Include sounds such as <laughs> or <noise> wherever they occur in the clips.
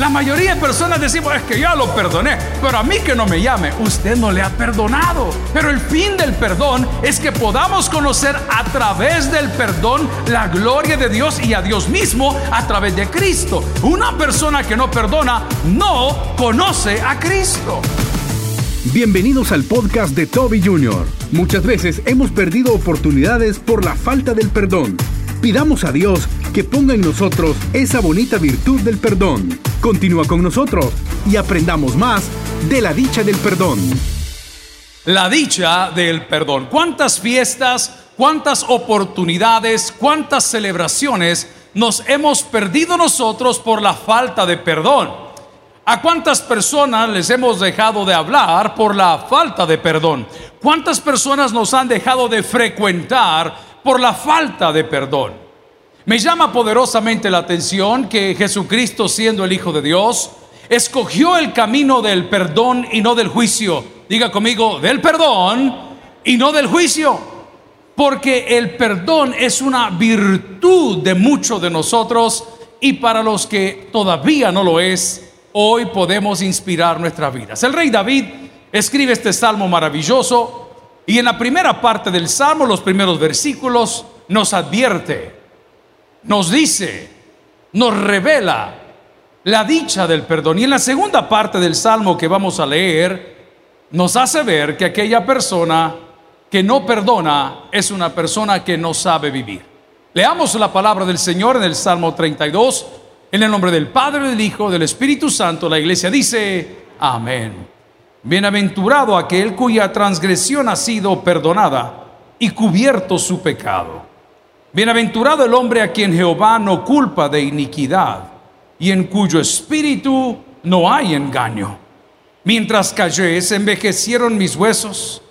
La mayoría de personas decimos, es que ya lo perdoné, pero a mí que no me llame, usted no le ha perdonado. Pero el fin del perdón es que podamos conocer a través del perdón la gloria de Dios y a Dios mismo a través de Cristo. Una persona que no perdona no conoce a Cristo. Bienvenidos al podcast de Toby Jr. Muchas veces hemos perdido oportunidades por la falta del perdón. Pidamos a Dios que ponga en nosotros esa bonita virtud del perdón. Continúa con nosotros y aprendamos más de la dicha del perdón. La dicha del perdón. ¿Cuántas fiestas, cuántas oportunidades, cuántas celebraciones nos hemos perdido nosotros por la falta de perdón? ¿A cuántas personas les hemos dejado de hablar por la falta de perdón? ¿Cuántas personas nos han dejado de frecuentar por la falta de perdón? Me llama poderosamente la atención que Jesucristo, siendo el Hijo de Dios, escogió el camino del perdón y no del juicio. Diga conmigo, del perdón y no del juicio. Porque el perdón es una virtud de muchos de nosotros y para los que todavía no lo es, hoy podemos inspirar nuestras vidas. El rey David escribe este salmo maravilloso y en la primera parte del salmo, los primeros versículos, nos advierte, nos dice, nos revela la dicha del perdón. Y en la segunda parte del salmo que vamos a leer, nos hace ver que aquella persona que no perdona es una persona que no sabe vivir. Leamos la palabra del Señor en el Salmo 32, en el nombre del Padre, del Hijo, del Espíritu Santo, la iglesia dice, amén. Bienaventurado aquel cuya transgresión ha sido perdonada y cubierto su pecado. Bienaventurado el hombre a quien Jehová no culpa de iniquidad y en cuyo espíritu no hay engaño. Mientras callé, se envejecieron mis huesos,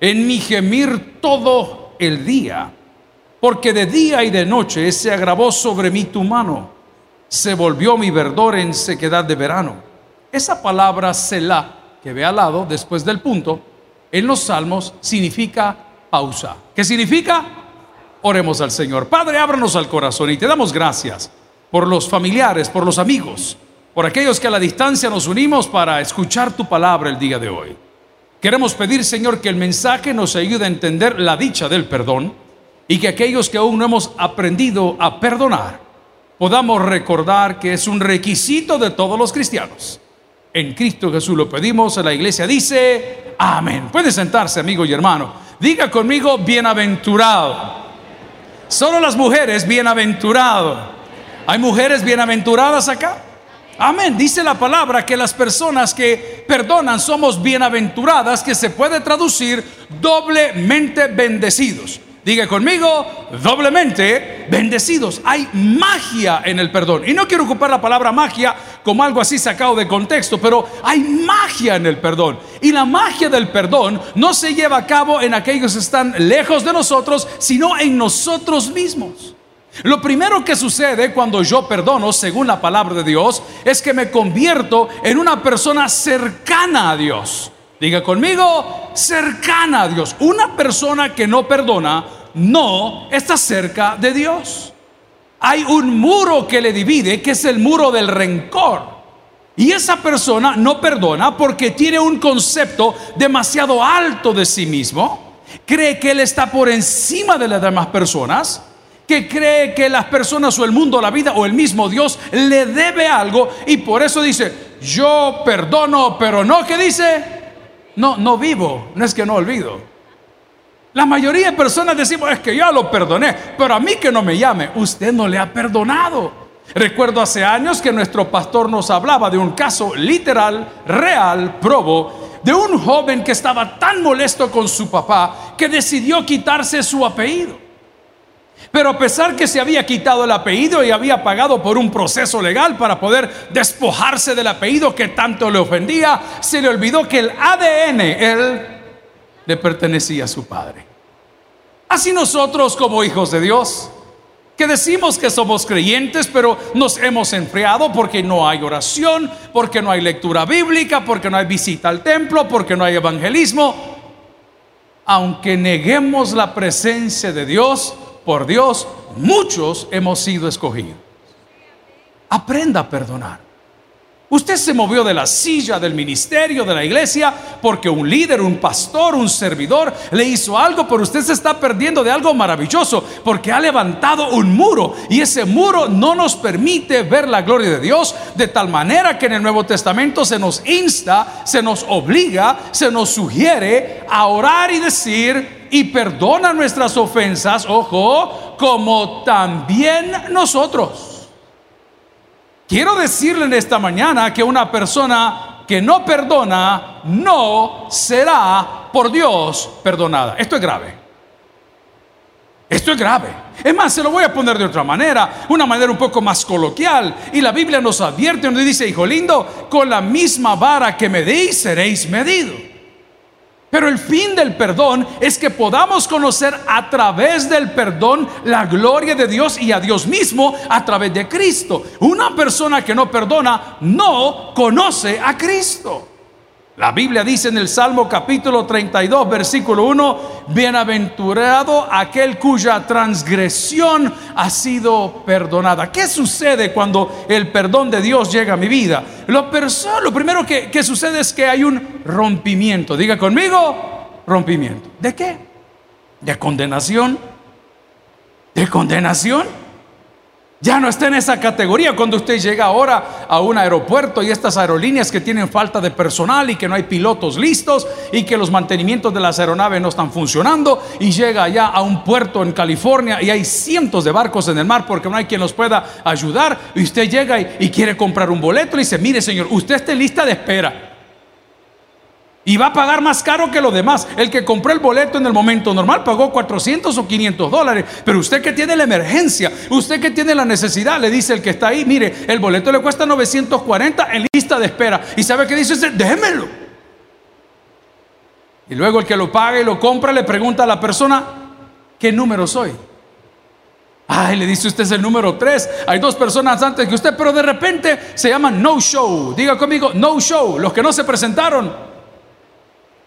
en mi gemir todo el día, porque de día y de noche se agravó sobre mí tu mano se volvió mi verdor en sequedad de verano. Esa palabra Selah, que ve al lado, después del punto, en los salmos significa pausa. ¿Qué significa? Oremos al Señor. Padre, ábranos al corazón y te damos gracias por los familiares, por los amigos, por aquellos que a la distancia nos unimos para escuchar tu palabra el día de hoy. Queremos pedir, Señor, que el mensaje nos ayude a entender la dicha del perdón y que aquellos que aún no hemos aprendido a perdonar, podamos recordar que es un requisito de todos los cristianos. En Cristo Jesús lo pedimos, la iglesia dice, amén. Puede sentarse, amigo y hermano. Diga conmigo, bienaventurado. Solo las mujeres, bienaventurado. ¿Hay mujeres bienaventuradas acá? Amén. Dice la palabra que las personas que perdonan somos bienaventuradas, que se puede traducir doblemente bendecidos. Diga conmigo, doblemente bendecidos. Hay magia en el perdón. Y no quiero ocupar la palabra magia como algo así sacado de contexto, pero hay magia en el perdón. Y la magia del perdón no se lleva a cabo en aquellos que están lejos de nosotros, sino en nosotros mismos. Lo primero que sucede cuando yo perdono, según la palabra de Dios, es que me convierto en una persona cercana a Dios. Diga conmigo, cercana a Dios. Una persona que no perdona no está cerca de Dios. Hay un muro que le divide, que es el muro del rencor. Y esa persona no perdona porque tiene un concepto demasiado alto de sí mismo. Cree que él está por encima de las demás personas. Que cree que las personas o el mundo, la vida o el mismo Dios le debe algo. Y por eso dice, yo perdono, pero no, ¿qué dice? No, no vivo, no es que no olvido. La mayoría de personas decimos, es que ya lo perdoné, pero a mí que no me llame, usted no le ha perdonado. Recuerdo hace años que nuestro pastor nos hablaba de un caso literal, real, probo, de un joven que estaba tan molesto con su papá que decidió quitarse su apellido. Pero a pesar que se había quitado el apellido y había pagado por un proceso legal para poder despojarse del apellido que tanto le ofendía, se le olvidó que el ADN, él, le pertenecía a su padre. Así nosotros como hijos de Dios, que decimos que somos creyentes, pero nos hemos enfriado porque no hay oración, porque no hay lectura bíblica, porque no hay visita al templo, porque no hay evangelismo. Aunque neguemos la presencia de Dios, por Dios, muchos hemos sido escogidos. Aprenda a perdonar. Usted se movió de la silla del ministerio, de la iglesia, porque un líder, un pastor, un servidor le hizo algo, pero usted se está perdiendo de algo maravilloso, porque ha levantado un muro y ese muro no nos permite ver la gloria de Dios, de tal manera que en el Nuevo Testamento se nos insta, se nos obliga, se nos sugiere a orar y decir, y perdona nuestras ofensas, ojo, como también nosotros. Quiero decirle en esta mañana que una persona que no perdona no será por Dios perdonada. Esto es grave. Esto es grave. Es más, se lo voy a poner de otra manera, una manera un poco más coloquial. Y la Biblia nos advierte, nos dice, hijo lindo, con la misma vara que medéis seréis medidos. Pero el fin del perdón es que podamos conocer a través del perdón la gloria de Dios y a Dios mismo a través de Cristo. Una persona que no perdona no conoce a Cristo. La Biblia dice en el Salmo capítulo 32, versículo 1, bienaventurado aquel cuya transgresión ha sido perdonada. ¿Qué sucede cuando el perdón de Dios llega a mi vida? Lo, primero que, que sucede es que hay un rompimiento. Diga conmigo, rompimiento. ¿De qué? ¿De condenación? ¿De condenación? Ya no está en esa categoría cuando usted llega ahora a un aeropuerto y estas aerolíneas que tienen falta de personal y que no hay pilotos listos y que los mantenimientos de las aeronaves no están funcionando y llega allá a un puerto en California y hay cientos de barcos en el mar porque no hay quien los pueda ayudar y usted llega y, y quiere comprar un boleto y dice, mire señor, usted está en lista de espera. Y va a pagar más caro que los demás. El que compró el boleto en el momento normal pagó 400 o 500 dólares. Pero usted que tiene la emergencia, usted que tiene la necesidad, le dice el que está ahí, mire, el boleto le cuesta 940 en lista de espera. ¿Y sabe qué dice? Démelo. Y luego el que lo paga y lo compra le pregunta a la persona, ¿qué número soy? Ay, le dice usted es el número 3. Hay dos personas antes que usted, pero de repente se llaman no show. Diga conmigo, no show, los que no se presentaron.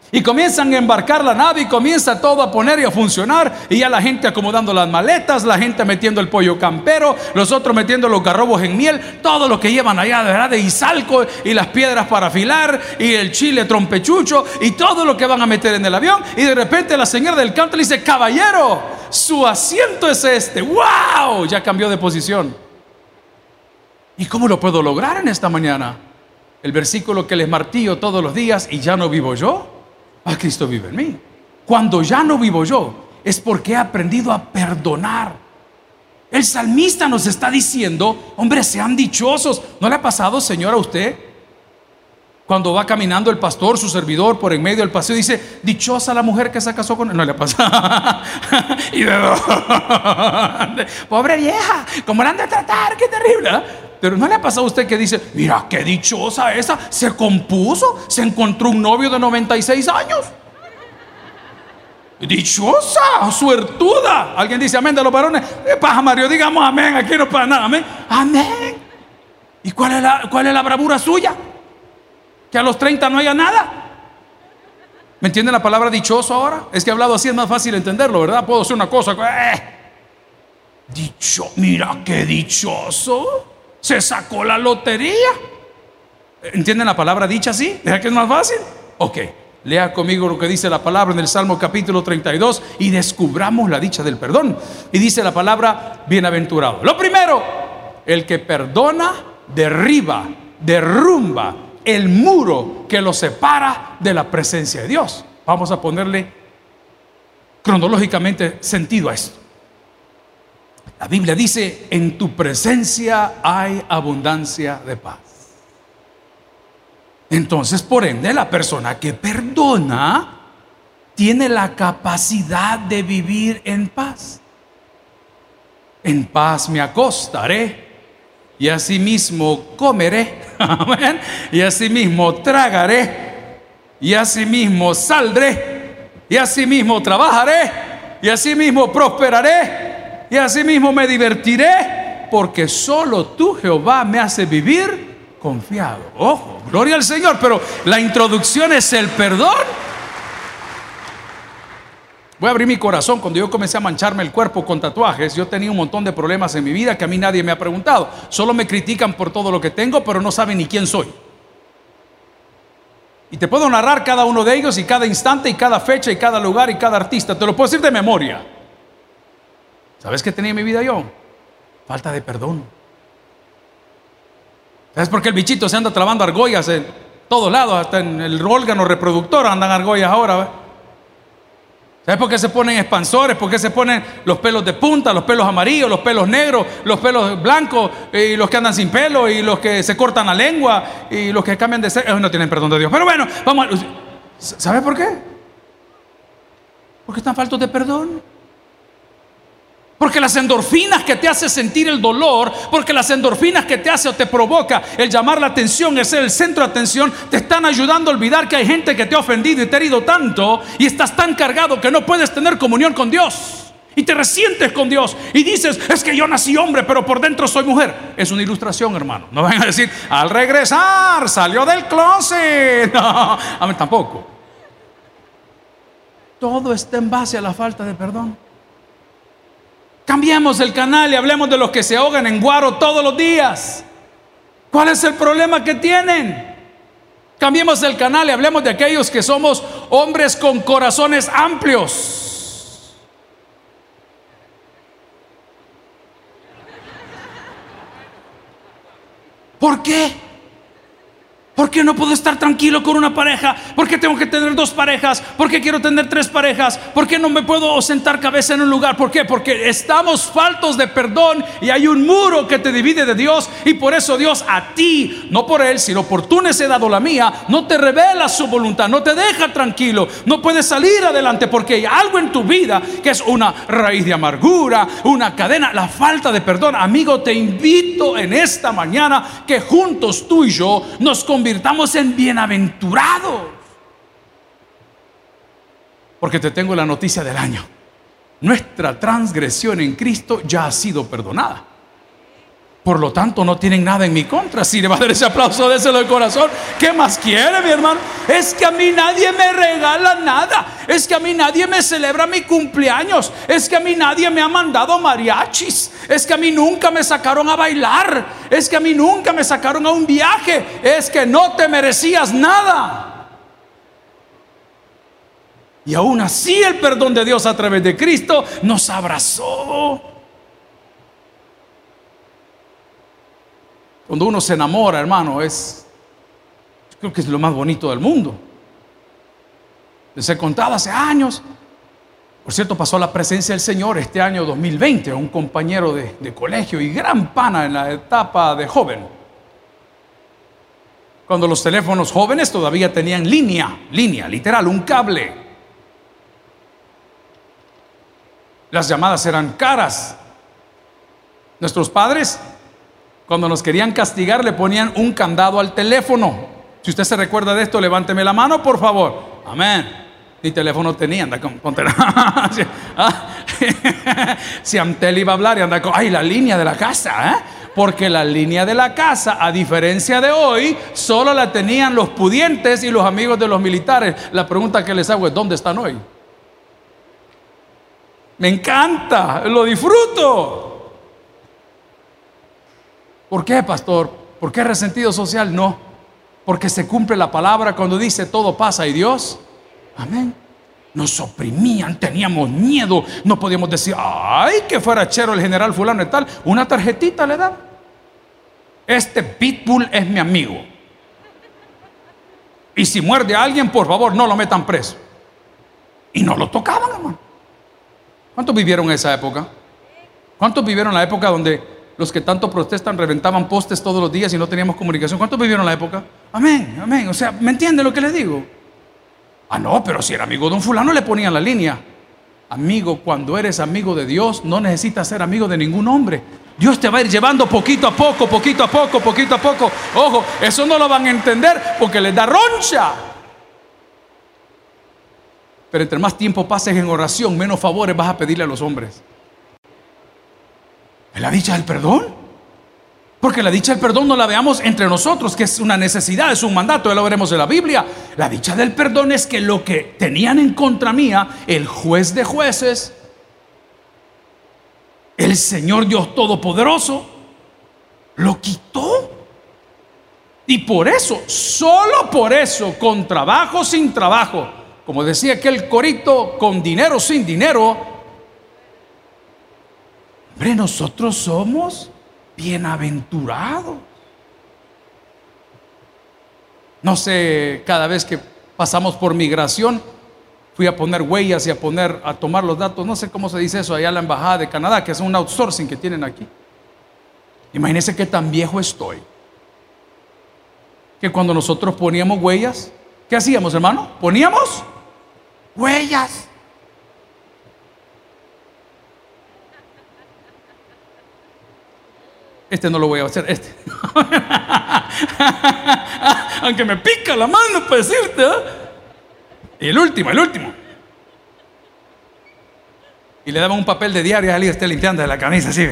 Y comienzan a embarcar la nave y comienza todo a poner y a funcionar. Y ya la gente acomodando las maletas, la gente metiendo el pollo campero, los otros metiendo los garrobos en miel, todo lo que llevan allá verdad de Izalco y las piedras para afilar y el chile trompechucho y todo lo que van a meter en el avión. Y de repente la señora del canto le dice, caballero, su asiento es este. ¡Wow! Ya cambió de posición. ¿Y cómo lo puedo lograr en esta mañana? El versículo que les martillo todos los días y ya no vivo yo Ah, Cristo vive en mí. Cuando ya no vivo yo, es porque he aprendido a perdonar. El salmista nos está diciendo, hombre, sean dichosos. ¿No le ha pasado, Señor, a usted? Cuando va caminando el pastor, su servidor, por en medio del paseo, dice, dichosa la mujer que se casó con él. No le pasa. <laughs> y <laughs> pobre vieja, ¿cómo la han de tratar? Qué terrible. Pero ¿no le ha pasado a usted que dice, mira qué dichosa esa, se compuso, se encontró un novio de 96 años? Dichosa, suertuda. Alguien dice amén de los varones. Eh, paja Mario, digamos amén, aquí no pasa nada, amén. Amén. ¿Y cuál es, la, cuál es la bravura suya? Que a los 30 no haya nada. ¿Me entienden la palabra dichoso ahora? Es que hablado así es más fácil entenderlo, ¿verdad? Puedo hacer una cosa. Eh. Dicho, mira qué dichoso. Se sacó la lotería. ¿Entienden la palabra dicha así? ¿Deja que es más fácil? Ok, lea conmigo lo que dice la palabra en el Salmo capítulo 32 y descubramos la dicha del perdón. Y dice la palabra bienaventurado. Lo primero, el que perdona derriba, derrumba el muro que lo separa de la presencia de Dios. Vamos a ponerle cronológicamente sentido a esto. La Biblia dice, en tu presencia hay abundancia de paz. Entonces, por ende, la persona que perdona tiene la capacidad de vivir en paz. En paz me acostaré y asimismo comeré. <laughs> Amén. Y asimismo tragaré. Y asimismo saldré. Y asimismo trabajaré. Y asimismo prosperaré y asimismo me divertiré, porque solo tú, Jehová, me hace vivir confiado. Ojo, gloria al Señor, pero la introducción es el perdón. Voy a abrir mi corazón. Cuando yo comencé a mancharme el cuerpo con tatuajes, yo tenía un montón de problemas en mi vida que a mí nadie me ha preguntado. Solo me critican por todo lo que tengo, pero no saben ni quién soy. Y te puedo narrar cada uno de ellos y cada instante y cada fecha y cada lugar y cada artista. Te lo puedo decir de memoria. ¿Sabes qué tenía en mi vida yo? Falta de perdón. ¿Sabes por qué el bichito se anda trabando argollas en todos lados? Hasta en el órgano reproductor andan argollas ahora. ¿Sabes por qué se ponen expansores? ¿Por qué se ponen los pelos de punta, los pelos amarillos, los pelos negros, los pelos blancos y los que andan sin pelo y los que se cortan la lengua y los que cambian de sexo? No tienen perdón de Dios. Pero bueno, vamos a... ¿Sabes por qué? Porque están faltos de perdón. Porque las endorfinas que te hace sentir el dolor, porque las endorfinas que te hace o te provoca el llamar la atención, el ser el centro de atención, te están ayudando a olvidar que hay gente que te ha ofendido y te ha herido tanto y estás tan cargado que no puedes tener comunión con Dios. Y te resientes con Dios y dices, es que yo nací hombre, pero por dentro soy mujer. Es una ilustración, hermano. No van a decir, al regresar salió del closet. <laughs> No, a tampoco. Todo está en base a la falta de perdón. Cambiemos el canal y hablemos de los que se ahogan en guaro todos los días. ¿Cuál es el problema que tienen? Cambiemos el canal y hablemos de aquellos que somos hombres con corazones amplios. ¿Por qué? ¿Por qué no puedo estar tranquilo con una pareja? ¿Por qué tengo que tener dos parejas? ¿Por qué quiero tener tres parejas? ¿Por qué no me puedo sentar cabeza en un lugar? ¿Por qué? Porque estamos faltos de perdón y hay un muro que te divide de Dios y por eso Dios a ti, no por Él, sino por tu necedad o la mía, no te revela su voluntad, no te deja tranquilo, no puedes salir adelante porque hay algo en tu vida que es una raíz de amargura, una cadena, la falta de perdón. Amigo, te invito en esta mañana que juntos tú y yo nos convirtamos convirtamos en bienaventurados. Porque te tengo la noticia del año. Nuestra transgresión en Cristo ya ha sido perdonada. Por lo tanto, no tienen nada en mi contra. Si le va a dar ese aplauso, déselo de corazón. ¿Qué más quiere, mi hermano? Es que a mí nadie me regala nada. Es que a mí nadie me celebra mi cumpleaños. Es que a mí nadie me ha mandado mariachis. Es que a mí nunca me sacaron a bailar. Es que a mí nunca me sacaron a un viaje. Es que no te merecías nada. Y aún así el perdón de Dios a través de Cristo nos abrazó. Cuando uno se enamora, hermano, es, creo que es lo más bonito del mundo. Les he contado hace años. Por cierto, pasó la presencia del Señor este año 2020, un compañero de colegio y gran pana en la etapa de joven. Cuando los teléfonos jóvenes todavía tenían línea, línea, literal, un cable. Las llamadas eran caras. Nuestros padres cuando nos querían castigar le ponían un candado al teléfono. Si usted se recuerda de esto, levánteme la mano, por favor. Amén. Ni teléfono tenía, anda con, <laughs> ah, si Amtel iba a hablar y anda con, ay, la línea de la casa, ¿eh? Porque la línea de la casa, a diferencia de hoy, solo la tenían los pudientes y los amigos de los militares. La pregunta que les hago es, ¿dónde están hoy? Me encanta, lo disfruto. ¿Por qué, pastor? ¿Por qué resentido social? No, porque se cumple la palabra cuando dice todo pasa y Dios, amén. Nos oprimían, teníamos miedo, no podíamos decir, ay, que fuera chero el general fulano y tal, una tarjetita le dan. Este pitbull es mi amigo. Y si muerde a alguien, por favor, no lo metan preso. Y no lo tocaban, hermano. ¿Cuántos vivieron esa época? ¿Cuántos vivieron la época donde los que tanto protestan reventaban postes todos los días y no teníamos comunicación. ¿Cuántos vivieron la época? Amén, amén. O sea, ¿me entiende lo que les digo? Ah, no, pero si era amigo de un fulano le ponían la línea. Amigo, cuando eres amigo de Dios, no necesitas ser amigo de ningún hombre. Dios te va a ir llevando poquito a poco, poquito a poco, poquito a poco. Ojo, eso no lo van a entender porque les da roncha. Pero entre más tiempo pases en oración, menos favores vas a pedirle a los hombres. ¿Es la dicha del perdón? Porque la dicha del perdón no la veamos entre nosotros, que es una necesidad, es un mandato, ya lo veremos en la Biblia. La dicha del perdón es que lo que tenían en contra mía, el juez de jueces, el Señor Dios Todopoderoso, lo quitó. Y por eso, solo por eso, con trabajo, sin trabajo, como decía aquel corito, con dinero, sin dinero, hombre, nosotros somos bienaventurados. No sé, cada vez que pasamos por migración, fui a poner huellas y a poner, a tomar los datos, no sé cómo se dice eso, allá en la embajada de Canadá, que es un outsourcing que tienen aquí. Imagínense qué tan viejo estoy. Que cuando nosotros poníamos huellas, ¿qué hacíamos, hermano? Poníamos huellas. Este no lo voy a hacer, este. <laughs> Aunque me pica la mano para decirte. ¿eh? Y el último, el último. Y le daban un papel de diario a alguien esté limpiando de la camisa, así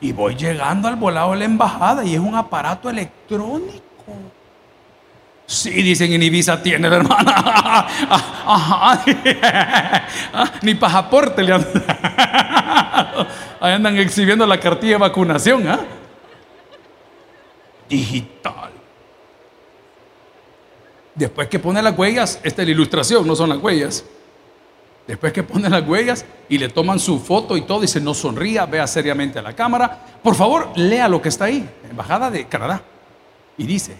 Y voy llegando al volado de la embajada y es un aparato electrónico. Sí, dicen en Ibiza tiene la hermana. <laughs> Ni pasaporte le andan. Ahí andan exhibiendo la cartilla de vacunación. ¿ah? Digital. Después que pone las huellas, esta es la ilustración, no son las huellas. Después que pone las huellas y le toman su foto y todo, dice no sonría, vea seriamente a la cámara. Por favor, lea lo que está ahí, Embajada de Canadá. Y dice,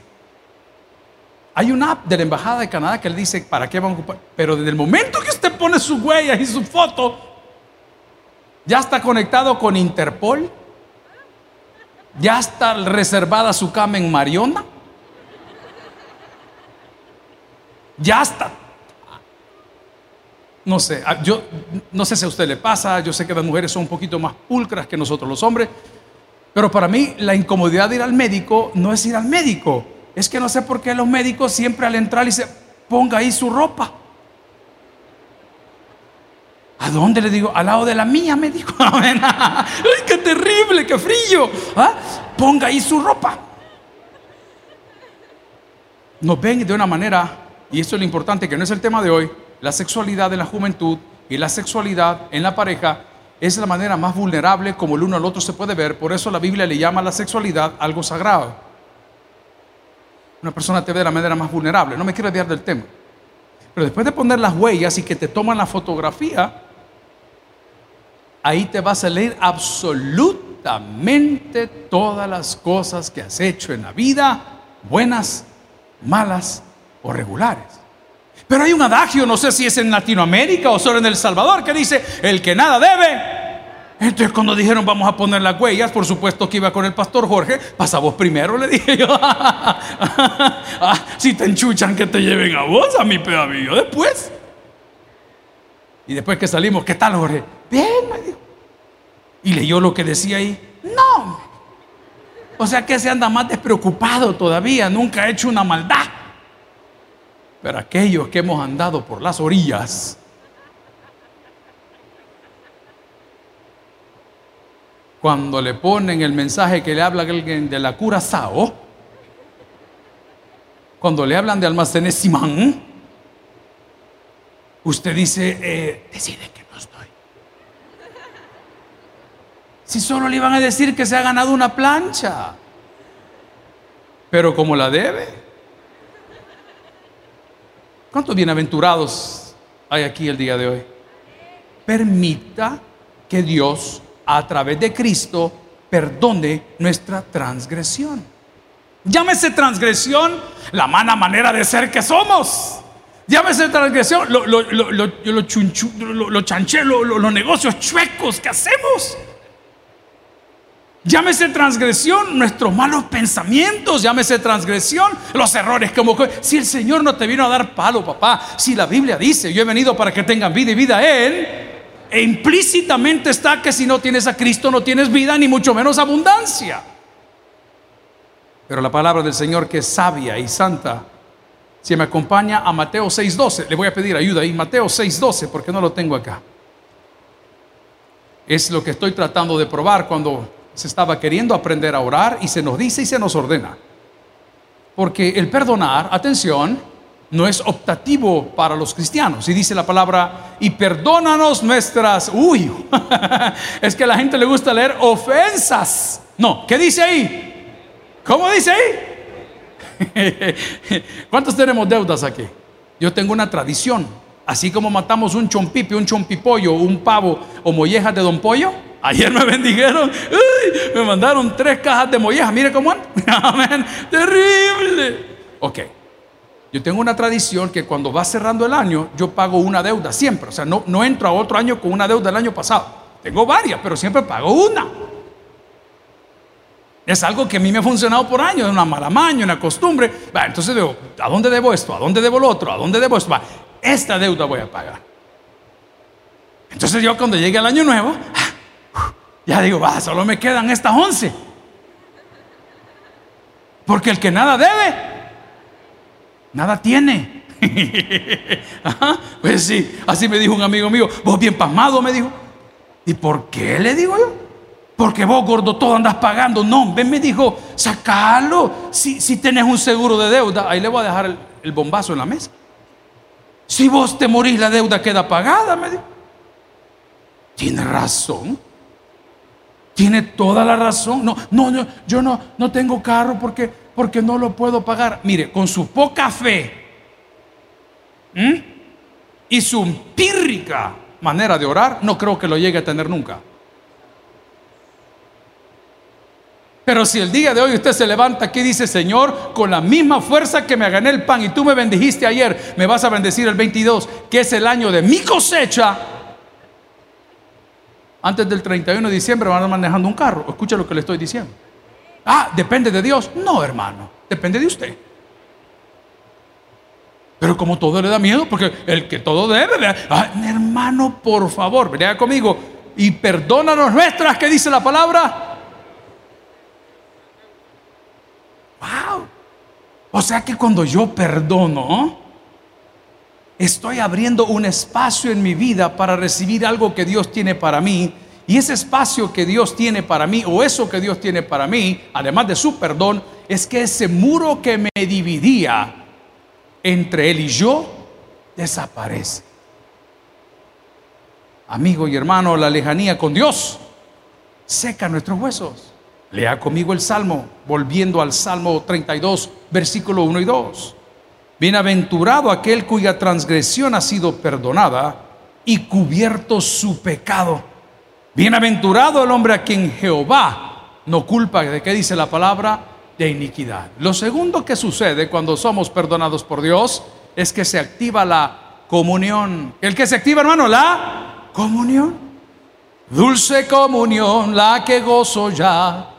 hay una app de la Embajada de Canadá que le dice para qué van a ocupar. Pero desde el momento que usted pone su huella y su foto, ya está conectado con Interpol. Ya está reservada su cama en Mariona. Ya está. No sé, ah, yo no sé si a usted le pasa, yo sé que las mujeres son un poquito más pulcras que nosotros los hombres, pero para mí la incomodidad de ir al médico no es ir al médico, es que no sé por qué los médicos siempre al entrar se ponga ahí su ropa. ¿A dónde le digo? Al lado de la mía, me dijo. <laughs> ¡Ay, qué terrible, qué frío! ¿Ah? Ponga ahí su ropa. Nos ven de una manera, y esto es lo importante, que no es el tema de hoy, la sexualidad en la juventud y la sexualidad en la pareja es la manera más vulnerable como el uno al otro se puede ver. Por eso la Biblia le llama a la sexualidad algo sagrado. Una persona te ve de la manera más vulnerable. No me quiero olvidar del tema. Pero después de poner las huellas y que te toman la fotografía, ahí te vas a leer absolutamente todas las cosas que has hecho en la vida, buenas, malas o regulares. Pero hay un adagio, no sé si es en Latinoamérica o solo en El Salvador, que dice, el que nada debe. Entonces cuando dijeron vamos a poner las huellas, por supuesto que iba con el pastor Jorge, pasa vos primero, le dije yo. <laughs> Ah, si te enchuchan que te lleven a vos, a mi pedamillo después. Y después que salimos, ¿qué tal Jorge? Bien, me dijo. Y leyó lo que decía ahí. No. O sea que se anda más despreocupado todavía, nunca ha hecho una maldad. Pero aquellos que hemos andado por las orillas, cuando le ponen el mensaje que le habla alguien de la cura Sao, cuando le hablan de almacenes Simán, usted dice, eh, decide que no estoy. Si solo le iban a decir que se ha ganado una plancha, pero como la debe. ¿Cuántos bienaventurados hay aquí el día de hoy? Permita que Dios, a través de Cristo, perdone nuestra transgresión. Llámese transgresión la mala manera de ser que somos. Llámese transgresión lo, lo, lo, lo los negocios chuecos que hacemos. Llámese transgresión nuestros malos pensamientos, llámese transgresión los errores como si el Señor no te vino a dar palo, papá, si la Biblia dice, yo he venido para que tengan vida y vida en e implícitamente está que si no tienes a Cristo no tienes vida ni mucho menos abundancia. Pero la palabra del Señor que es sabia y santa, si me acompaña a Mateo 6:12, le voy a pedir ayuda ahí, Mateo 6:12, porque no lo tengo acá. Es lo que estoy tratando de probar cuando se estaba queriendo aprender a orar y se nos dice y se nos ordena. Porque el perdonar, atención, no es optativo para los cristianos. Y dice la palabra, y perdónanos nuestras... Uy, <laughs> es que a la gente le gusta leer ofensas. No, ¿qué dice ahí? ¿Cómo dice ahí? <laughs> ¿Cuántos tenemos deudas aquí? Yo tengo una tradición. Así como matamos un chompipi, un chompipollo, un pavo o mollejas de don pollo. Ayer me <laughs> bendijeron, me mandaron tres cajas de mollejas. Mire cómo Amén. Terrible. Ok. Yo tengo una tradición que cuando va cerrando el año, yo pago una deuda siempre. O sea, no, no entro a otro año con una deuda del año pasado. Tengo varias, pero siempre pago una. Es algo que a mí me ha funcionado por años, es una mala maña, una costumbre. entonces digo, ¿a dónde debo esto? ¿A dónde debo lo otro? ¿A dónde debo esto? esta deuda voy a pagar. Entonces yo cuando llegue el año nuevo, ya digo, va, solo me quedan estas once. Porque el que nada debe, nada tiene. <laughs> pues sí, así me dijo un amigo mío, vos bien pasmado, me dijo. ¿Y por qué le digo yo? Porque vos, gordo, todo andas pagando. No, ven, me dijo, sacalo. Si, si tenés un seguro de deuda, ahí le voy a dejar el, bombazo en la mesa. Si vos te morís, la deuda queda pagada, me dijo. Tiene razón. Tiene toda la razón. No, no, yo no, no tengo carro porque, porque no lo puedo pagar. Mire, con su poca fe y su empírica manera de orar, no creo que lo llegue a tener nunca. Pero si el día de hoy usted se levanta aquí y dice, Señor, con la misma fuerza que me gané el pan y tú me bendijiste ayer, me vas a bendecir el 22, que es el año de mi cosecha, antes del 31 de diciembre van manejando un carro. Escucha lo que le estoy diciendo. Ah, depende de Dios. No, hermano, depende de usted. Pero como todo le da miedo, porque el que todo debe, ah, hermano, por favor, venga conmigo y perdónanos nuestras, que dice la palabra Wow. O sea que cuando yo perdono, estoy abriendo un espacio en mi vida para recibir algo que Dios tiene para mí. Y ese espacio que Dios tiene para mí, o eso que Dios tiene para mí, además de su perdón, es que ese muro que me dividía entre Él y yo, desaparece. Amigo y hermano, la lejanía con Dios seca nuestros huesos. Lea conmigo el Salmo, volviendo al Salmo 32, versículo 1 y 2. Bienaventurado aquel cuya transgresión ha sido perdonada y cubierto su pecado. Bienaventurado el hombre a quien Jehová no culpa, ¿de qué dice la palabra? De iniquidad. Lo segundo que sucede cuando somos perdonados por Dios es que se activa la comunión. ¿El que se activa, hermano? La comunión. Dulce comunión, la que gozo ya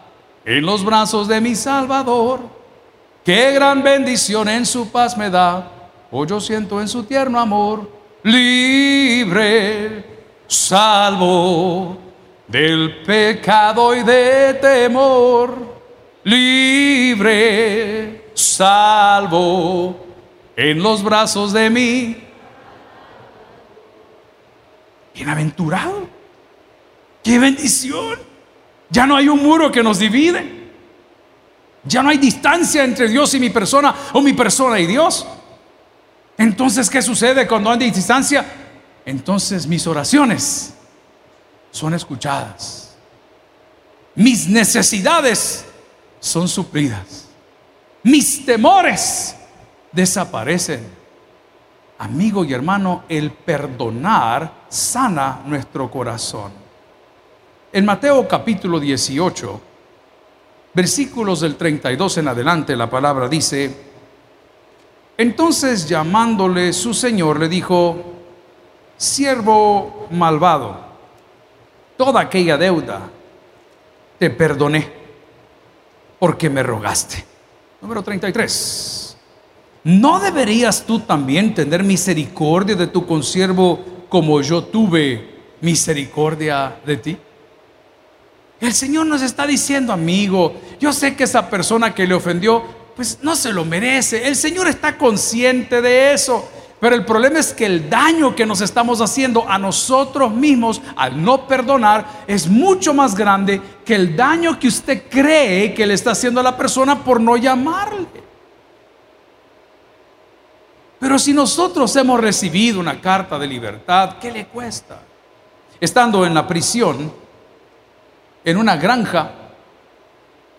en los brazos de mi Salvador. Qué gran bendición en su paz me da, o oh, yo siento en su tierno amor, libre, salvo del pecado y de temor, libre, salvo en los brazos de mí. Bienaventurado, qué bendición. Ya no hay un muro que nos divide. Ya no hay distancia entre Dios y mi persona o mi persona y Dios. Entonces, ¿qué sucede cuando hay distancia? Entonces mis oraciones son escuchadas. Mis necesidades son suplidas. Mis temores desaparecen. Amigo y hermano, el perdonar sana nuestro corazón. En Mateo capítulo 18, versículos del 32 en adelante, la palabra dice, entonces llamándole su señor le dijo, siervo malvado, toda aquella deuda te perdoné porque me rogaste. Número 33. ¿No deberías tú también tener misericordia de tu consiervo como yo tuve misericordia de ti? El Señor nos está diciendo, amigo, yo sé que esa persona que le ofendió, pues no se lo merece. El Señor está consciente de eso. Pero el problema es que el daño que nos estamos haciendo a nosotros mismos al no perdonar es mucho más grande que el daño que usted cree que le está haciendo a la persona por no llamarle. Pero si nosotros hemos recibido una carta de libertad, ¿qué le cuesta? Estando en la prisión, en una granja,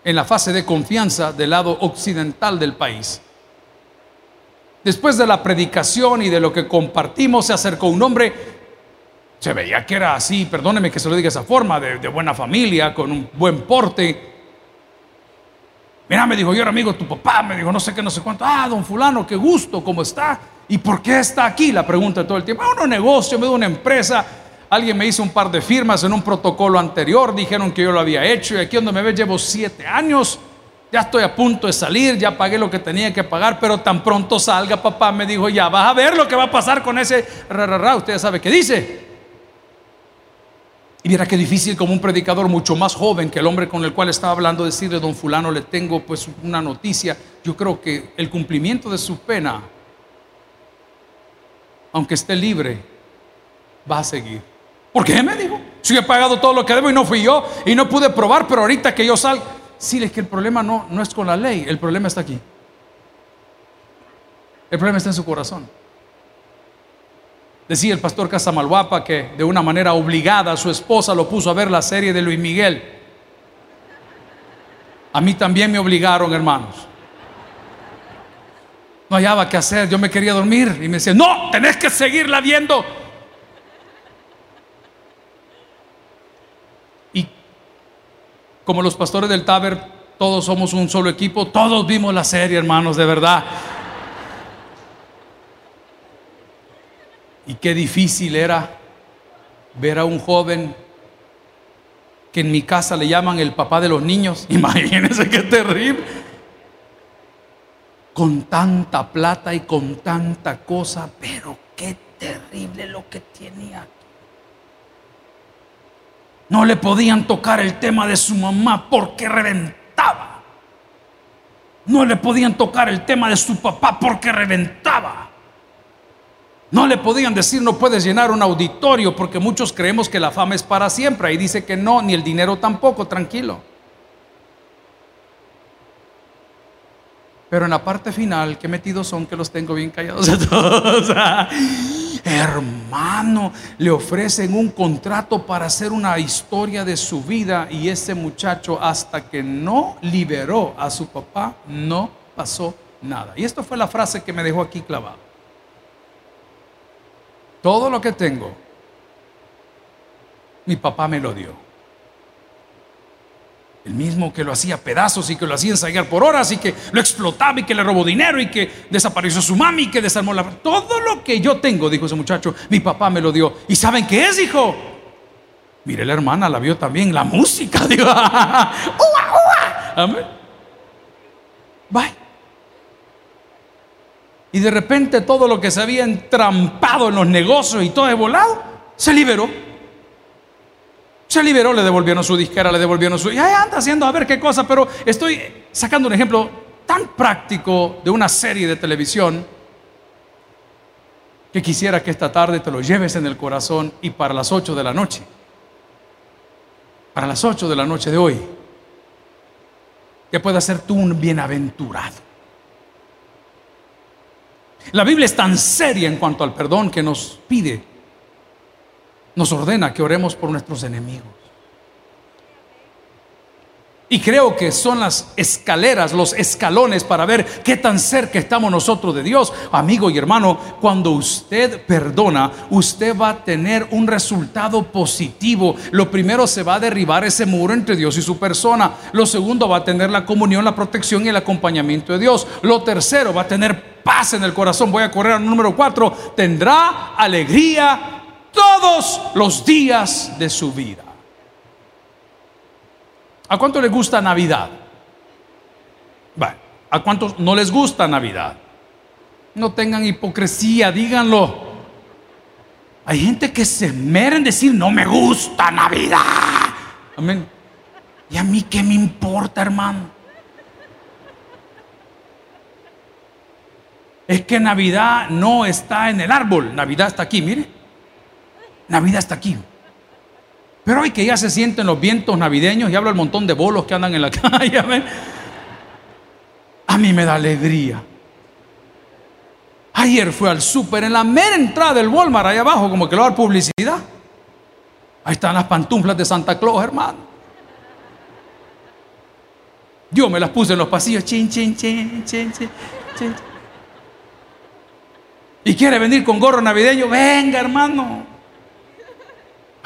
en la fase de confianza del lado occidental del país, Después de la predicación y de lo que compartimos, se acercó un hombre, se veía que era así, perdóneme que se lo diga de esa forma, de, buena familia, con un buen porte. Mira, me dijo, yo era amigo de tu papá, me dijo, no sé qué, no sé cuánto. Ah, don fulano, qué gusto, ¿cómo está? ¿Y por qué está aquí? La pregunta todo el tiempo. Ah, un negocio, me dio una empresa. Alguien me hizo un par de firmas en un protocolo anterior, dijeron que yo lo había hecho y aquí donde me ve llevo siete años. Ya estoy a punto de salir, ya pagué lo que tenía que pagar, pero tan pronto salga, papá me dijo, ya vas a ver lo que va a pasar con ese ra, Usted ya sabe qué dice. Y mira qué difícil como un predicador mucho más joven que el hombre con el cual estaba hablando decirle, don fulano, le tengo pues una noticia. Yo creo que el cumplimiento de su pena, aunque esté libre, va a seguir. ¿Por qué me dijo? Si he pagado todo lo que debo y no fui yo y no pude probar, pero ahorita que yo salgo, Sí, es que el problema no, no es con la ley, el problema está aquí. El problema está en su corazón. Decía el pastor Casamalguapa que de una manera obligada su esposa lo puso a ver la serie de Luis Miguel. A mí también me obligaron, hermanos. No hallaba qué hacer, yo me quería dormir y me decía, no, tenés que seguirla viendo. Como los pastores del Taber, todos somos un solo equipo, todos vimos la serie, hermanos, de verdad. Y qué difícil era ver a un joven que en mi casa le llaman el papá de los niños. <laughs> Imagínense qué terrible. Con tanta plata y con tanta cosa, pero qué terrible lo que tenía no le podían tocar el tema de su mamá porque reventaba. No le podían tocar el tema de su papá porque reventaba. No le podían decir no puedes llenar un auditorio porque muchos creemos que la fama es para siempre. Ahí dice que no, ni el dinero tampoco, tranquilo. Pero en la parte final, qué metidos son que los tengo bien callados a todos. <laughs> Hermano, le ofrecen un contrato para hacer una historia de su vida y ese muchacho hasta que no liberó a su papá, no pasó nada. Y esto fue la frase que me dejó aquí clavado. Todo lo que tengo, mi papá me lo dio. El mismo que lo hacía pedazos y que lo hacía ensayar por horas y que lo explotaba y que le robó dinero y que desapareció su mami y que desarmó la... Todo lo que yo tengo, dijo ese muchacho, mi papá me lo dio. ¿Y saben qué es, hijo? Mire, la hermana la vio también, la música, <laughs> digo. Amén. Bye. Y de repente todo lo que se había entrampado en los negocios y todo de volado, se liberó. Se liberó, le devolvieron su disquera, le devolvieron su... Y ahí anda haciendo a ver qué cosa, pero estoy sacando un ejemplo tan práctico de una serie de televisión que quisiera que esta tarde te lo lleves en el corazón y para las 8 de la noche, para las 8 de la noche de hoy, que pueda ser tú un bienaventurado. La Biblia es tan seria en cuanto al perdón que nos pide nos ordena que oremos por nuestros enemigos. Y creo que son las escaleras, los escalones para ver qué tan cerca estamos nosotros de Dios. Amigo y hermano, cuando usted perdona, usted va a tener un resultado positivo. Lo primero se va a derribar ese muro entre Dios y su persona. Lo segundo va a tener la comunión, la protección y el acompañamiento de Dios. Lo tercero va a tener paz en el corazón. Voy a correr al número cuatro. Tendrá alegría todos los días de su vida. ¿A cuánto le gusta Navidad? Bueno, ¿a cuántos no les gusta Navidad? No tengan hipocresía, díganlo. Hay gente que se mera en decir, no me gusta Navidad. Amén. ¿Y a mí qué me importa, hermano? Es que Navidad no está en el árbol, Navidad está aquí, mire. Navidad está aquí. Pero hoy que ya se sienten los vientos navideños y hablo el montón de bolos que andan en la <laughs> calle, a mí me da alegría. Ayer fue al súper en la mera entrada del Walmart, ahí abajo, como que lo va a dar publicidad. Ahí están las pantuflas de Santa Claus, hermano. Yo me las puse en los pasillos. Chin, chin, chin, chin, chin, chin. Y quiere venir con gorro navideño. Venga, hermano.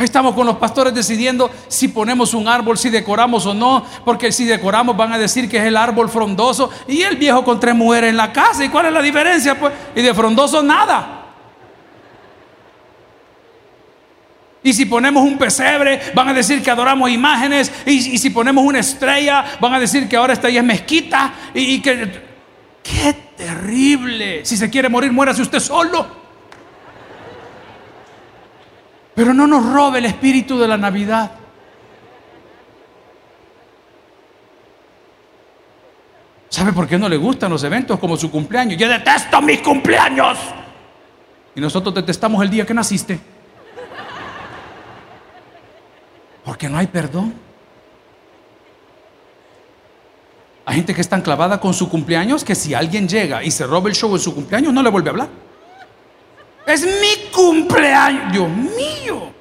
Ahí estamos con los pastores decidiendo si ponemos un árbol, si decoramos o no, porque si decoramos van a decir que es el árbol frondoso y el viejo con tres mujeres en la casa. ¿Y cuál es la diferencia? Pues, y de frondoso nada. Y si ponemos un pesebre, van a decir que adoramos imágenes. Y, si ponemos una estrella, van a decir que ahora esta ya es mezquita. Y, y que. ¡Qué terrible! Si se quiere morir, muérase usted solo. Pero no nos robe el espíritu de la Navidad. ¿Sabe por qué no le gustan los eventos como su cumpleaños? Yo detesto mis cumpleaños. Y nosotros detestamos el día que naciste. Porque no hay perdón. Hay gente que es tan clavada con su cumpleaños que si alguien llega y se roba el show en su cumpleaños, no le vuelve a hablar. Es mi cumpleaños, Dios mío.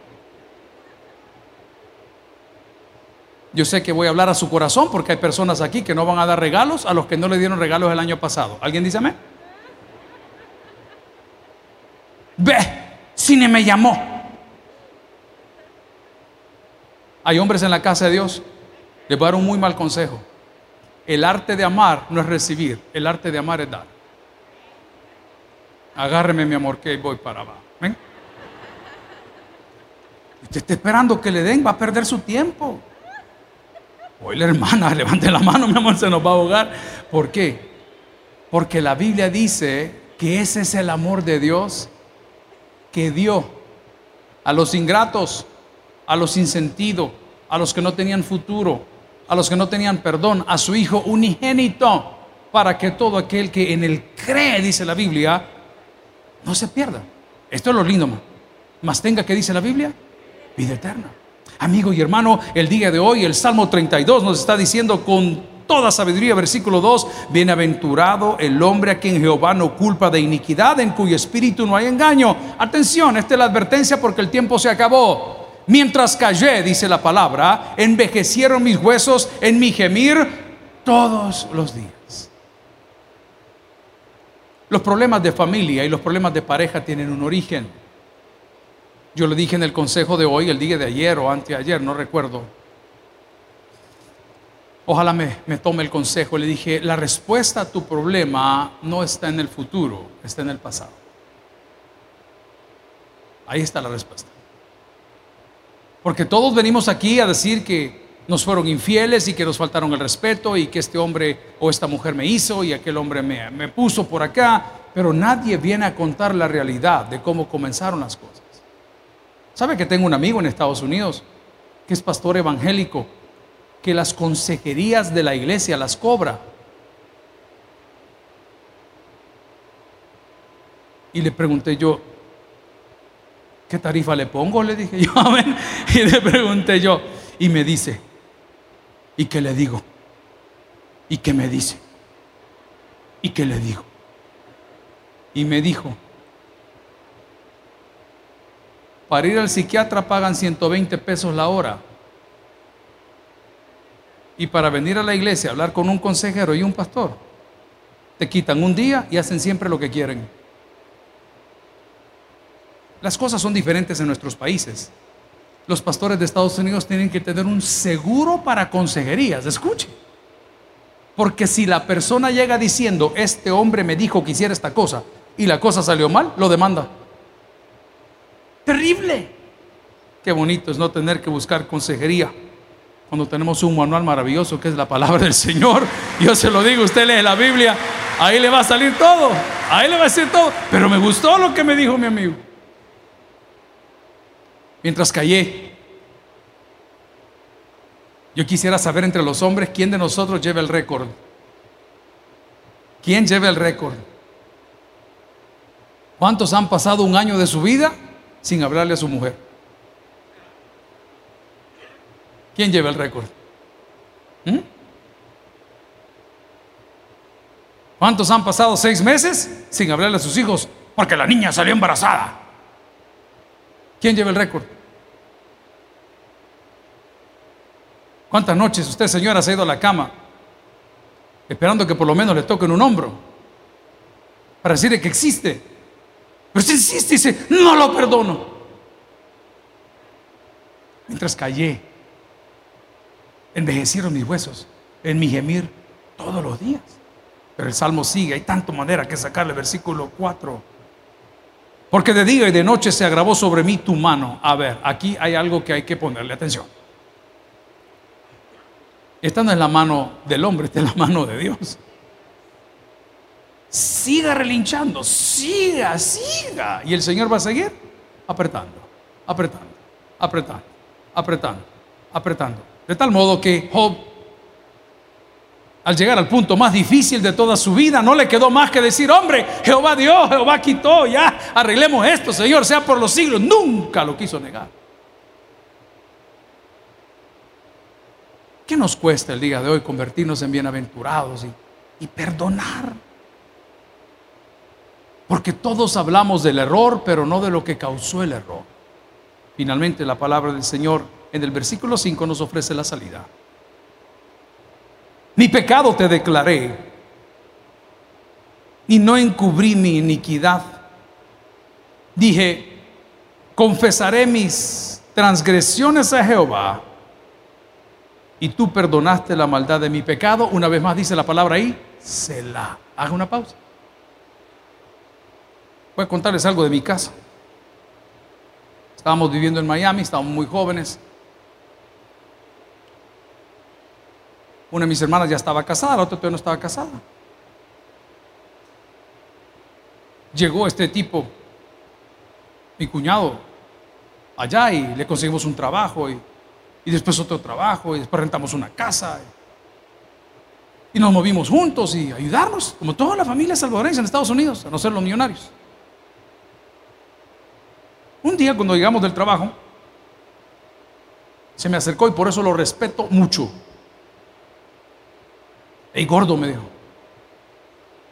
Yo sé que voy a hablar a su corazón porque hay personas aquí que no van a dar regalos a los que no le dieron regalos el año pasado. ¿Alguien dice amén? Ve, cine me llamó. Hay hombres en la casa de Dios, les voy a dar un muy mal consejo. El arte de amar no es recibir, el arte de amar es dar. Agárreme, mi amor, que voy para abajo. Usted está esperando que le den, va a perder su tiempo. Hoy la hermana, <laughs> levante la mano, mi amor, se nos va a ahogar. ¿Por qué? Porque la Biblia dice que ese es el amor de Dios que dio a los ingratos a los sin sentido, a los que no tenían futuro, a los que no tenían perdón, a su Hijo unigénito, para que todo aquel que en él cree, dice la Biblia, no se pierda. Esto es lo lindo, más tenga que dice la Biblia, vida eterna. Amigo y hermano, el día de hoy el Salmo 32 nos está diciendo con toda sabiduría, versículo 2, bienaventurado el hombre a quien Jehová no culpa de iniquidad, en cuyo espíritu no hay engaño. Atención, esta es la advertencia porque el tiempo se acabó. Mientras callé, dice la palabra, envejecieron mis huesos en mi gemir todos los días. Los problemas de familia y los problemas de pareja tienen un origen. Yo lo dije en el consejo de hoy, el día de ayer o anteayer, no recuerdo. Ojalá me, me, tome el consejo. Le dije, la respuesta a tu problema no está en el futuro, está en el pasado. Ahí está la respuesta. Porque todos venimos aquí a decir que nos fueron infieles y que nos faltaron el respeto y que este hombre o esta mujer me hizo y aquel hombre me, me puso por acá, pero nadie viene a contar la realidad de cómo comenzaron las cosas. ¿Sabe que tengo un amigo en Estados Unidos que es pastor evangélico, que las consejerías de la iglesia las cobra? Y le pregunté yo, ¿qué tarifa le pongo? Le dije <laughs> yo, amén. Y le pregunté yo, y me dice, ¿y qué le digo? ¿Y qué me dice? ¿Y qué le digo? Y me dijo, para ir al psiquiatra pagan 120 pesos la hora. Y para venir a la iglesia hablar con un consejero y un pastor, te quitan un día y hacen siempre lo que quieren. Las cosas son diferentes en nuestros países. Los pastores de Estados Unidos tienen que tener un seguro para consejerías. Escuche. Porque si la persona llega diciendo, este hombre me dijo que hiciera esta cosa y la cosa salió mal, lo demanda. Terrible. Qué bonito es no tener que buscar consejería cuando tenemos un manual maravilloso que es la palabra del Señor. <laughs> Yo se lo digo, usted lee la Biblia, ahí le va a salir todo, ahí le va a decir todo. Pero me gustó lo que me dijo mi amigo mientras callé. Yo quisiera saber entre los hombres quién de nosotros lleva el récord. ¿Quién lleva el récord? ¿Cuántos han pasado un año de su vida sin hablarle a su mujer? ¿Quién lleva el récord? ¿Mm? ¿Cuántos han pasado seis meses sin hablarle a sus hijos porque la niña salió embarazada? ¿Quién lleva el récord? ¿Cuántas noches usted, señora, se ha ido a la cama esperando que por lo menos le toquen un hombro para decirle que existe? Pero si insiste, dice, no lo perdono. Mientras callé, envejecieron mis huesos en mi gemir todos los días. Pero el salmo sigue, hay tanto manera que sacarle versículo 4. Porque de día y de noche se agravó sobre mí tu mano. A ver, aquí hay algo que hay que ponerle atención. Esta no es la mano del hombre, esta es la mano de Dios. Siga relinchando, siga, siga. Y el Señor va a seguir apretando, apretando, apretando, apretando, apretando. De tal modo que Job, al llegar al punto más difícil de toda su vida, no le quedó más que decir, hombre, Jehová dio, Jehová quitó, ya, arreglemos esto, Señor, sea por los siglos. Nunca lo quiso negar. ¿Qué nos cuesta el día de hoy convertirnos en bienaventurados y, y perdonar? Porque todos hablamos del error, pero no de lo que causó el error. Finalmente, la palabra del Señor en el versículo 5 nos ofrece la salida. Mi pecado te declaré y no encubrí mi iniquidad. Dije, confesaré mis transgresiones a Jehová y tú perdonaste la maldad de mi pecado. Una vez más dice la palabra ahí, la Haga una pausa. Voy a contarles algo de mi casa. Estábamos viviendo en Miami, estábamos muy jóvenes. Una de mis hermanas ya estaba casada, la otra todavía no estaba casada. Llegó este tipo, mi cuñado, allá y le conseguimos un trabajo y, y después otro trabajo y después rentamos una casa. Y, nos movimos juntos y ayudarnos, como toda la familia salvadoreña en Estados Unidos, a no ser los millonarios. Un día cuando llegamos del trabajo, se me acercó y por eso lo respeto mucho. Ey, gordo, me dijo,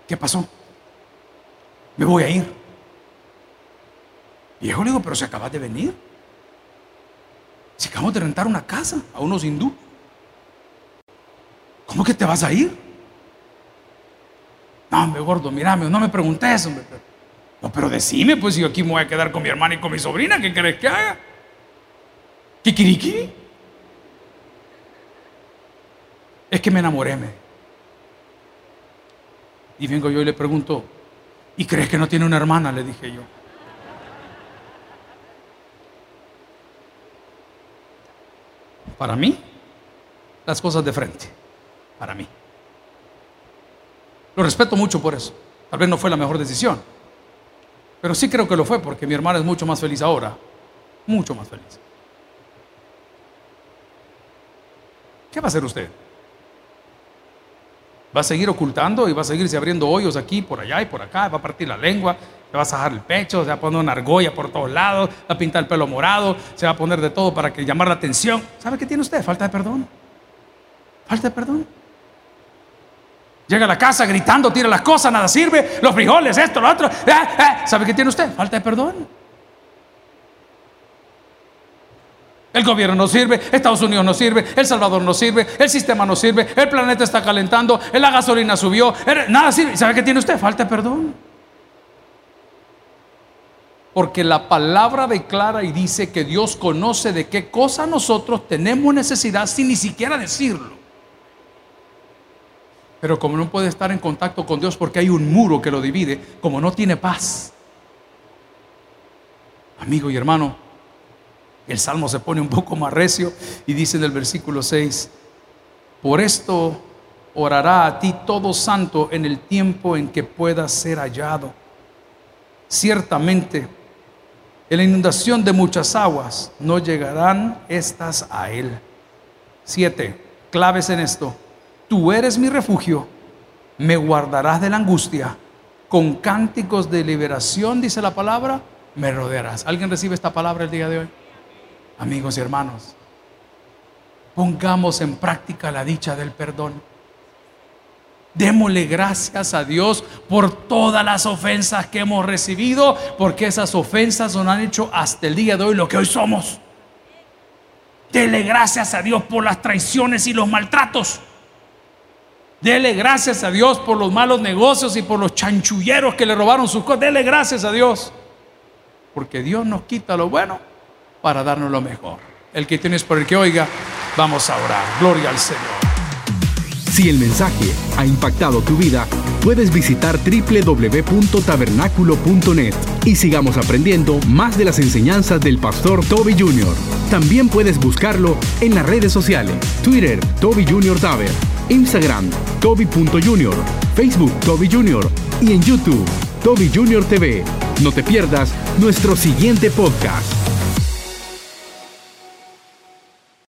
¿qué pasó? Me voy a ir. Viejo, le digo, pero se acaba de venir. Si acabamos de rentar una casa a unos hindú. ¿Cómo que te vas a ir? No, hombre, gordo, mírame, no me preguntes, hombre. No, pero decime, pues si yo aquí me voy a quedar con mi hermana y con mi sobrina, ¿qué querés que haga? ¿Kikiriki? Es que me enamoré, me. Y vengo yo y le pregunto, ¿y crees que no tiene una hermana? Le dije yo. Para mí, las cosas de frente. Para mí. Lo respeto mucho por eso. Tal vez no fue la mejor decisión. Pero sí creo que lo fue porque mi hermana es mucho más feliz ahora. Mucho más feliz. ¿Qué va a hacer usted? ¿Va a seguir ocultando y va a seguirse abriendo hoyos aquí, por allá y por acá? ¿Va a partir la lengua? ¿Se va a sajar el pecho? ¿Se va a poner una argolla por todos lados? ¿Va a pintar el pelo morado? ¿Se va a poner de todo para que llamar la atención? ¿Sabe qué tiene usted? Falta de perdón. Falta de perdón. Llega a la casa gritando, tira las cosas, nada sirve, los frijoles, esto, lo otro. Eh, eh. ¿Sabe qué tiene usted? Falta de perdón. El gobierno no sirve, Estados Unidos no sirve, El Salvador no sirve, el sistema no sirve, el planeta está calentando, la gasolina subió, nada sirve. ¿Sabe qué tiene usted? Falta perdón. Porque la palabra declara y dice que Dios conoce de qué cosa nosotros tenemos necesidad sin ni siquiera decirlo. Pero como no puede estar en contacto con Dios porque hay un muro que lo divide, como no tiene paz. Amigo y hermano, el salmo se pone un poco más recio y dice en el versículo 6, por esto orará a ti todo santo en el tiempo en que pueda ser hallado. Ciertamente, en la inundación de muchas aguas no llegarán estas a él. Siete, claves en esto. Tú eres mi refugio, me guardarás de la angustia, con cánticos de liberación, dice la palabra, me rodearás. ¿Alguien recibe esta palabra el día de hoy? Amigos y hermanos, pongamos en práctica la dicha del perdón. Démosle gracias a Dios por todas las ofensas que hemos recibido, porque esas ofensas nos han hecho hasta el día de hoy lo que hoy somos. Dele gracias a Dios por las traiciones y los maltratos. Dele gracias a Dios por los malos negocios y por los chanchulleros que le robaron sus cosas. Dele gracias a Dios. Porque Dios nos quita lo bueno para darnos lo mejor. El que tienes por el que oiga, vamos a orar. Gloria al Señor. Si el mensaje ha impactado tu vida, puedes visitar www.tabernaculo.net y sigamos aprendiendo más de las enseñanzas del pastor Toby Jr. También puedes buscarlo en las redes sociales, Twitter, Toby Jr. Taber, Instagram, Toby.Junior, Facebook, Toby Jr. y en YouTube, Toby Jr. TV. No te pierdas nuestro siguiente podcast.